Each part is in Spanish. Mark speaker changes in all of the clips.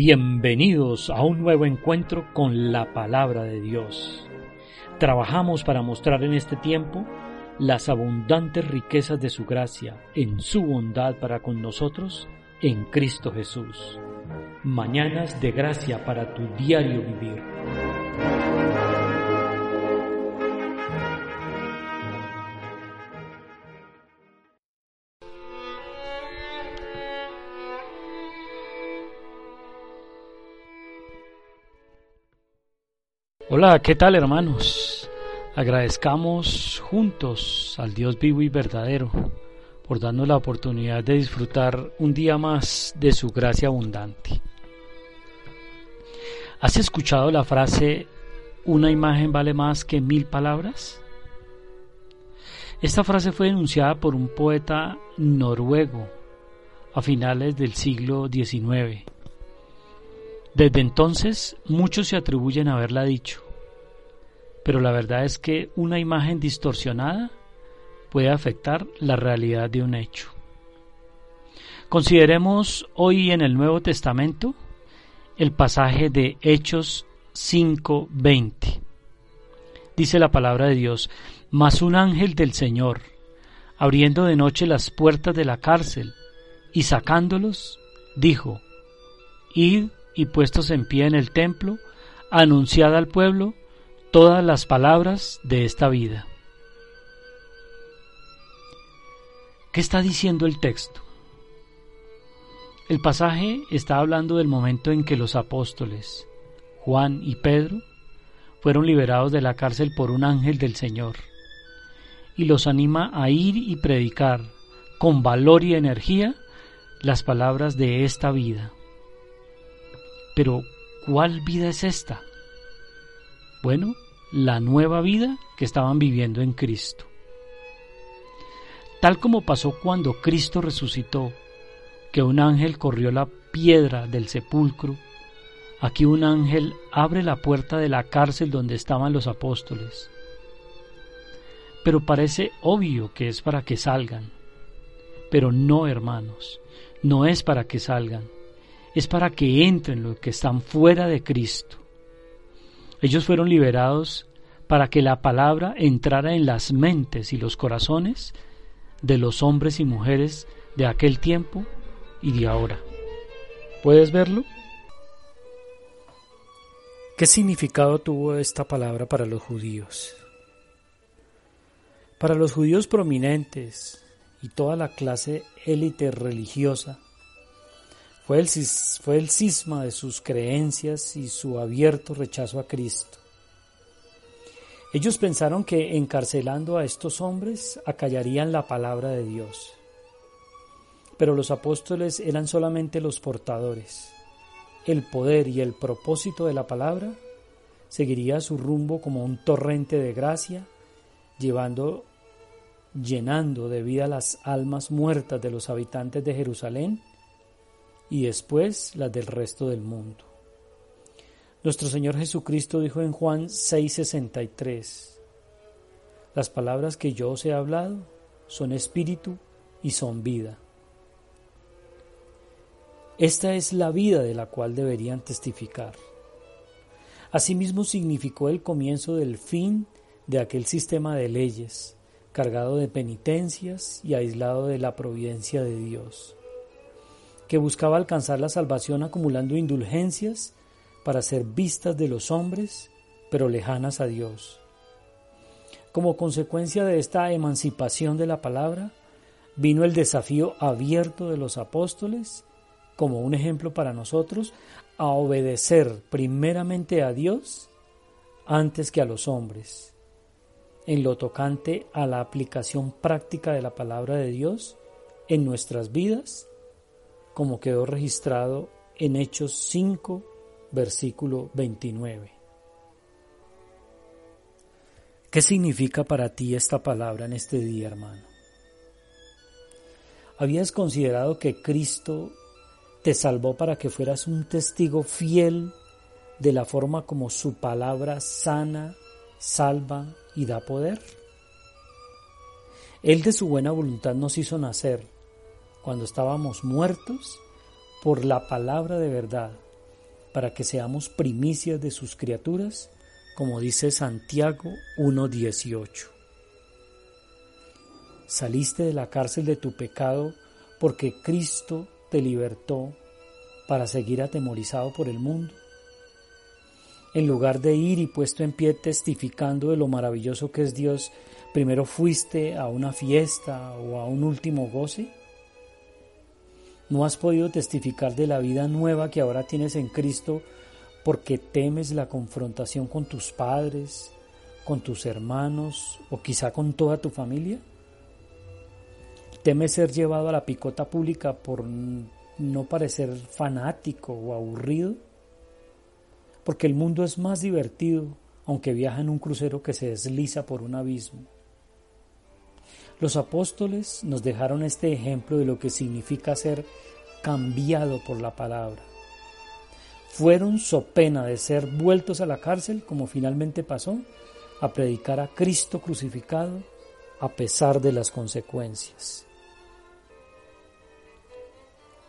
Speaker 1: Bienvenidos a un nuevo encuentro con la palabra de Dios. Trabajamos para mostrar en este tiempo las abundantes riquezas de su gracia en su bondad para con nosotros en Cristo Jesús. Mañanas de gracia para tu diario vivir. Hola, ¿qué tal hermanos? Agradezcamos juntos al Dios vivo y verdadero por darnos la oportunidad de disfrutar un día más de su gracia abundante. ¿Has escuchado la frase una imagen vale más que mil palabras? Esta frase fue enunciada por un poeta noruego a finales del siglo XIX desde entonces muchos se atribuyen a haberla dicho, pero la verdad es que una imagen distorsionada puede afectar la realidad de un hecho. Consideremos hoy en el Nuevo Testamento el pasaje de Hechos 5:20. Dice la palabra de Dios, mas un ángel del Señor, abriendo de noche las puertas de la cárcel y sacándolos, dijo, Id y puestos en pie en el templo, anunciad al pueblo todas las palabras de esta vida. ¿Qué está diciendo el texto? El pasaje está hablando del momento en que los apóstoles, Juan y Pedro, fueron liberados de la cárcel por un ángel del Señor, y los anima a ir y predicar con valor y energía las palabras de esta vida. Pero, ¿cuál vida es esta? Bueno, la nueva vida que estaban viviendo en Cristo. Tal como pasó cuando Cristo resucitó, que un ángel corrió la piedra del sepulcro, aquí un ángel abre la puerta de la cárcel donde estaban los apóstoles. Pero parece obvio que es para que salgan. Pero no, hermanos, no es para que salgan es para que entren los que están fuera de Cristo. Ellos fueron liberados para que la palabra entrara en las mentes y los corazones de los hombres y mujeres de aquel tiempo y de ahora. ¿Puedes verlo? ¿Qué significado tuvo esta palabra para los judíos? Para los judíos prominentes y toda la clase élite religiosa, fue el, cisma de sus creencias y su abierto rechazo a Cristo. Ellos pensaron que encarcelando a estos hombres acallarían la palabra de Dios. Pero los apóstoles eran solamente los portadores. El poder y el propósito de la palabra seguiría su rumbo como un torrente de gracia, llevando, llenando de vida las almas muertas de los habitantes de Jerusalén y después las del resto del mundo. Nuestro Señor Jesucristo dijo en Juan 6:63, Las palabras que yo os he hablado son espíritu y son vida. Esta es la vida de la cual deberían testificar. Asimismo significó el comienzo del fin de aquel sistema de leyes, cargado de penitencias y aislado de la providencia de Dios que buscaba alcanzar la salvación acumulando indulgencias para ser vistas de los hombres, pero lejanas a Dios. Como consecuencia de esta emancipación de la palabra, vino el desafío abierto de los apóstoles, como un ejemplo para nosotros, a obedecer primeramente a Dios antes que a los hombres, en lo tocante a la aplicación práctica de la palabra de Dios en nuestras vidas como quedó registrado en Hechos 5, versículo 29. ¿Qué significa para ti esta palabra en este día, hermano? ¿Habías considerado que Cristo te salvó para que fueras un testigo fiel de la forma como su palabra sana, salva y da poder? Él de su buena voluntad nos hizo nacer cuando estábamos muertos por la palabra de verdad para que seamos primicias de sus criaturas, como dice Santiago 1.18. Saliste de la cárcel de tu pecado porque Cristo te libertó para seguir atemorizado por el mundo. En lugar de ir y puesto en pie testificando de lo maravilloso que es Dios, primero fuiste a una fiesta o a un último goce. No has podido testificar de la vida nueva que ahora tienes en Cristo porque temes la confrontación con tus padres, con tus hermanos o quizá con toda tu familia. ¿Temes ser llevado a la picota pública por no parecer fanático o aburrido? Porque el mundo es más divertido aunque viaja en un crucero que se desliza por un abismo. Los apóstoles nos dejaron este ejemplo de lo que significa ser cambiado por la palabra. Fueron, so pena de ser vueltos a la cárcel, como finalmente pasó, a predicar a Cristo crucificado a pesar de las consecuencias.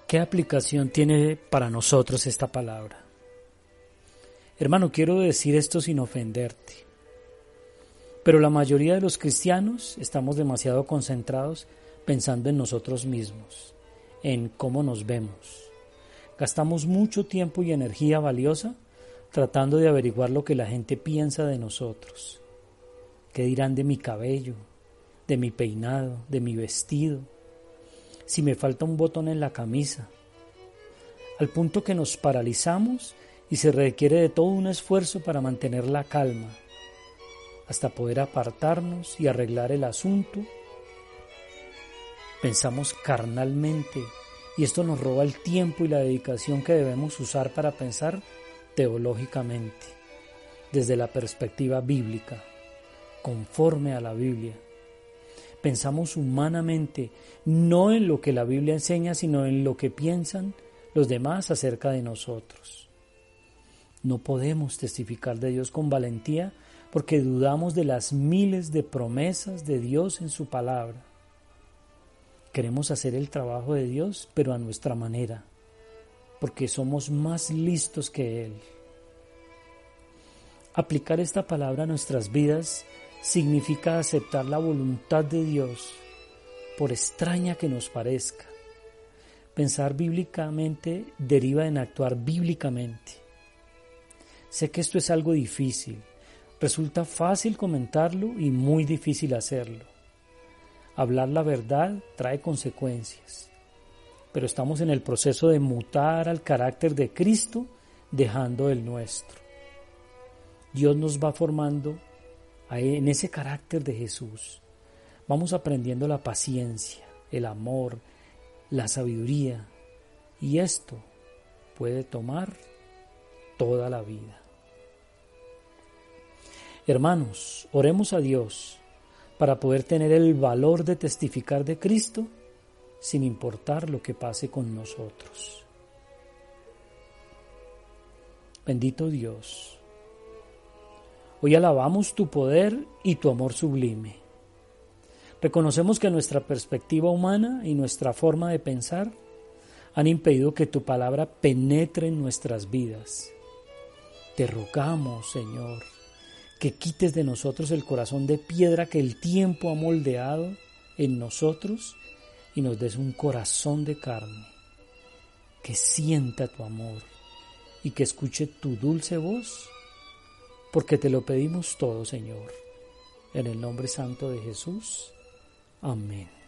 Speaker 1: ¿Qué aplicación tiene para nosotros esta palabra? Hermano, quiero decir esto sin ofenderte, pero la mayoría de los cristianos estamos demasiado concentrados pensando en nosotros mismos, en cómo nos vemos. Gastamos mucho tiempo y energía valiosa tratando de averiguar lo que la gente piensa de nosotros. ¿Qué dirán de mi cabello, de mi peinado, de mi vestido? si me falta un botón en la camisa, al punto que nos paralizamos y se requiere de todo un esfuerzo para mantener la calma, hasta poder apartarnos y arreglar el asunto. Pensamos carnalmente y esto nos roba el tiempo y la dedicación que debemos usar para pensar teológicamente, desde la perspectiva bíblica, conforme a la Biblia pensamos humanamente, no en lo que la Biblia enseña, sino en lo que piensan los demás acerca de nosotros. No podemos testificar de Dios con valentía porque dudamos de las miles de promesas de Dios en su palabra. Queremos hacer el trabajo de Dios, pero a nuestra manera, porque somos más listos que Él. Aplicar esta palabra a nuestras vidas significa aceptar la voluntad de Dios, por extraña que nos parezca. Pensar bíblicamente deriva en actuar bíblicamente. Sé que esto es algo difícil, resulta fácil comentarlo y muy difícil hacerlo. Hablar la verdad trae consecuencias, pero estamos en el proceso de mutar al carácter de Cristo dejando el nuestro. Dios nos va formando en ese carácter de Jesús. Vamos aprendiendo la paciencia, el amor, la sabiduría y esto puede tomar toda la vida. Hermanos, oremos a Dios para poder tener el valor de testificar de Cristo sin importar lo que pase con nosotros. Bendito Dios Hoy alabamos tu poder y tu amor sublime. Reconocemos que nuestra perspectiva humana y nuestra forma de pensar han impedido que tu palabra penetre en nuestras vidas. Te rogamos, Señor, que quites de nosotros el corazón de piedra que el tiempo ha moldeado en nosotros y nos des un corazón de carne, que sienta tu amor y que escuche tu dulce voz porque te lo pedimos todo, Señor. En el nombre santo de Jesús. Amén.